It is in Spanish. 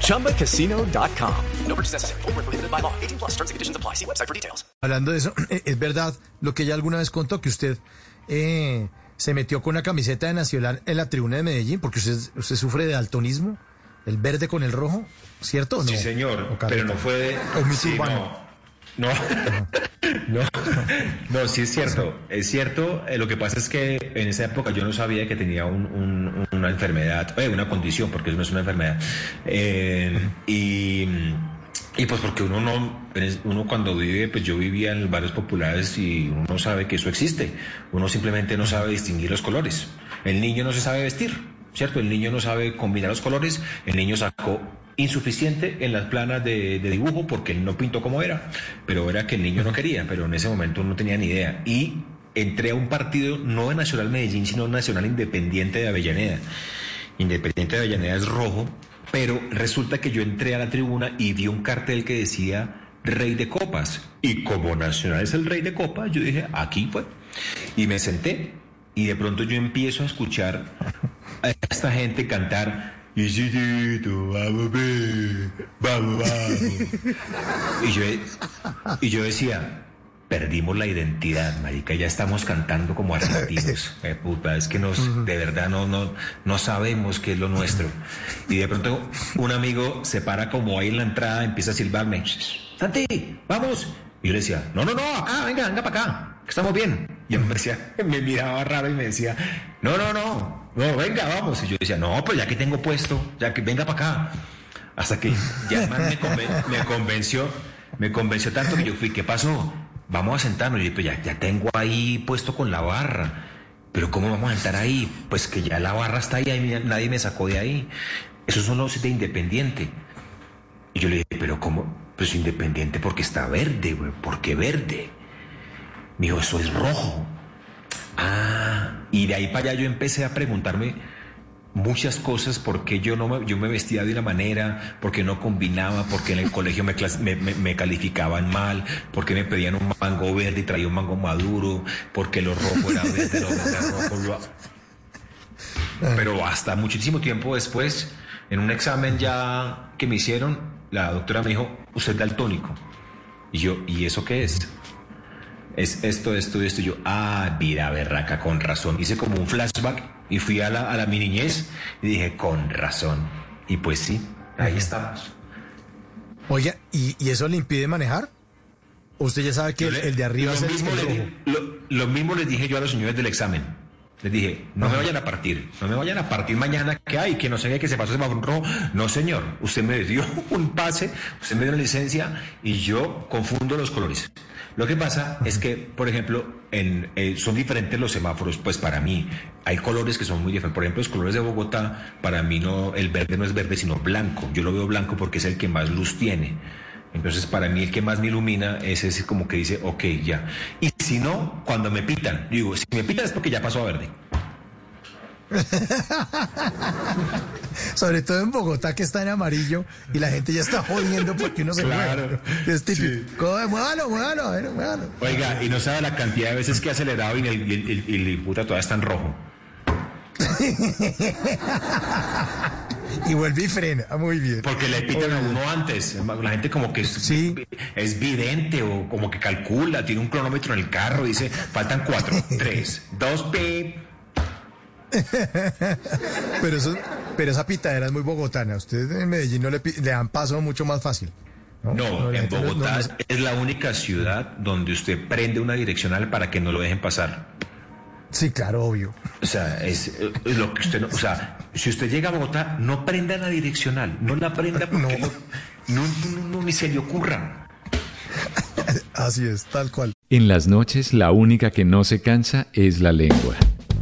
ChumbaCasino.com. No purchase necessary. Void where prohibited by law. 18 plus terms and conditions apply. See website for details. Hablando de eso, es verdad lo que ella alguna vez contó que usted eh, se metió con una camiseta de Nacional en la tribuna de Medellín porque usted, usted sufre de daltonismo, el verde con el rojo, ¿cierto? o no? Sí, señor, ¿O pero no fue de... ¿O sí, no, no, no, no, sí es cierto, es cierto, eh, lo que pasa es que en esa época yo no sabía que tenía un- un- una enfermedad, eh, una condición, porque eso no es una enfermedad, Eh, y, y pues porque uno no, uno cuando vive, pues yo vivía en barrios populares y uno no sabe que eso existe, uno simplemente no sabe distinguir los colores, el niño no se sabe vestir, ¿cierto? El niño no sabe combinar los colores, el niño sacó insuficiente en las planas de, dibujo porque él no pintó como era, pero era que el niño no quería, pero en ese momento no tenía ni idea. Y entré a un partido no de Nacional Medellín, sino Nacional Independiente de Avellaneda. Independiente de Avellaneda es rojo, pero resulta que yo entré a la tribuna y vi un cartel que decía Rey de Copas. Y como Nacional es el Rey de Copas, yo dije, aquí fue. Y me senté y de pronto yo empiezo a escuchar a esta gente cantar Isidito, vamos, ve, vamos, vamos. Y yo, y yo decía, perdimos la identidad, marica, ya estamos cantando como argentinos. Eh, puta, es que nos, de verdad no, no, no sabemos qué es lo nuestro. Y de pronto un amigo se para como ahí en la entrada, empieza a silbarme, Santi, vamos. Y yo le decía, no, no, no, acá, venga, venga para acá, que estamos bien. Y él me decía, me miraba raro y me decía, no, no, no, no, venga, vamos. Y yo decía, no, pues ya que tengo puesto, ya que venga para acá. Hasta que ya me, conven- me convenció, me convenció tanto que yo fui, ¿qué pasó? Vamos a sentarnos. Y yo, pues ya, ya tengo ahí puesto con la barra. Pero ¿cómo vamos a sentar ahí? Pues que ya la barra está ahí, nadie me sacó de ahí. Esos son los de Independiente. Y yo le dije, pero ¿cómo? Pues independiente porque está verde, güey. ¿Por qué verde? Me dijo, eso es rojo. Ah, y de ahí para allá yo empecé a preguntarme muchas cosas, por qué yo, no me, yo me vestía de una manera, por qué no combinaba, por qué en el colegio me, calificaban mal, por qué me pedían un mango verde y traía un mango maduro, por qué lo rojo era verde, lo verde era rojo. lo- Pero hasta muchísimo tiempo después, en un examen ya que me hicieron, la doctora me dijo, usted es daltónico. Y yo, ¿y eso qué es? Es esto, esto y esto. Y yo, ah, mira, berraca, con razón. Hice como un flashback y fui a la, a la mi niñez y dije, con razón. Y pues sí, ahí estamos. Oiga, ¿y, y eso le impide manejar? ¿O usted ya sabe que el, le- el de arriba es el, mismo le lo, lo mismo les dije yo a los señores del examen. Les dije, no me vayan a partir, no me vayan a partir mañana que hay, que no sé qué, que se pasó semáforo rojo. No, señor, usted me dio un pase, usted me dio una licencia y yo confundo los colores. Lo que pasa es que, por ejemplo, eh, son diferentes los semáforos, pues para mí hay colores que son muy diferentes. Por ejemplo, los colores de Bogotá, para mí no, el verde no es verde, sino blanco. Yo lo veo blanco porque es el que más luz tiene. Entonces, para mí el que más me ilumina es ese como que dice, ok, ya. Y si no, cuando me pitan, yo digo, si me pitan es porque ya pasó a verde. Sobre todo en Bogotá, que está en amarillo y la gente ya está jodiendo porque uno se Claro, mueve. Es típico. "Coge, Muévalo, muévalo, a ver, muévalo. Oiga, y no sabe la cantidad de veces que he acelerado y el, el puta todavía está en rojo. Y vuelve y frena. Ah, Muy bien. Porque le pitan a uno antes. La gente como que es, Sí. es vidente o como que calcula, tiene un cronómetro en el carro, dice, faltan cuatro, tres, dos, pip. Pero, eso, pero esa pitadera es muy bogotana. Ustedes en Medellín no le, dan paso mucho más fácil. No, en Bogotá no- es la única ciudad donde usted prende una direccional para que no lo dejen pasar. Sí, claro, obvio. O sea, es, es lo que usted no, o sea, si usted llega a Bogotá, no prenda la direccional, no la prenda porque No. no, no, no, no, ni se le ocurra. Así es, tal cual. En las noches la única que no se cansa es la lengua.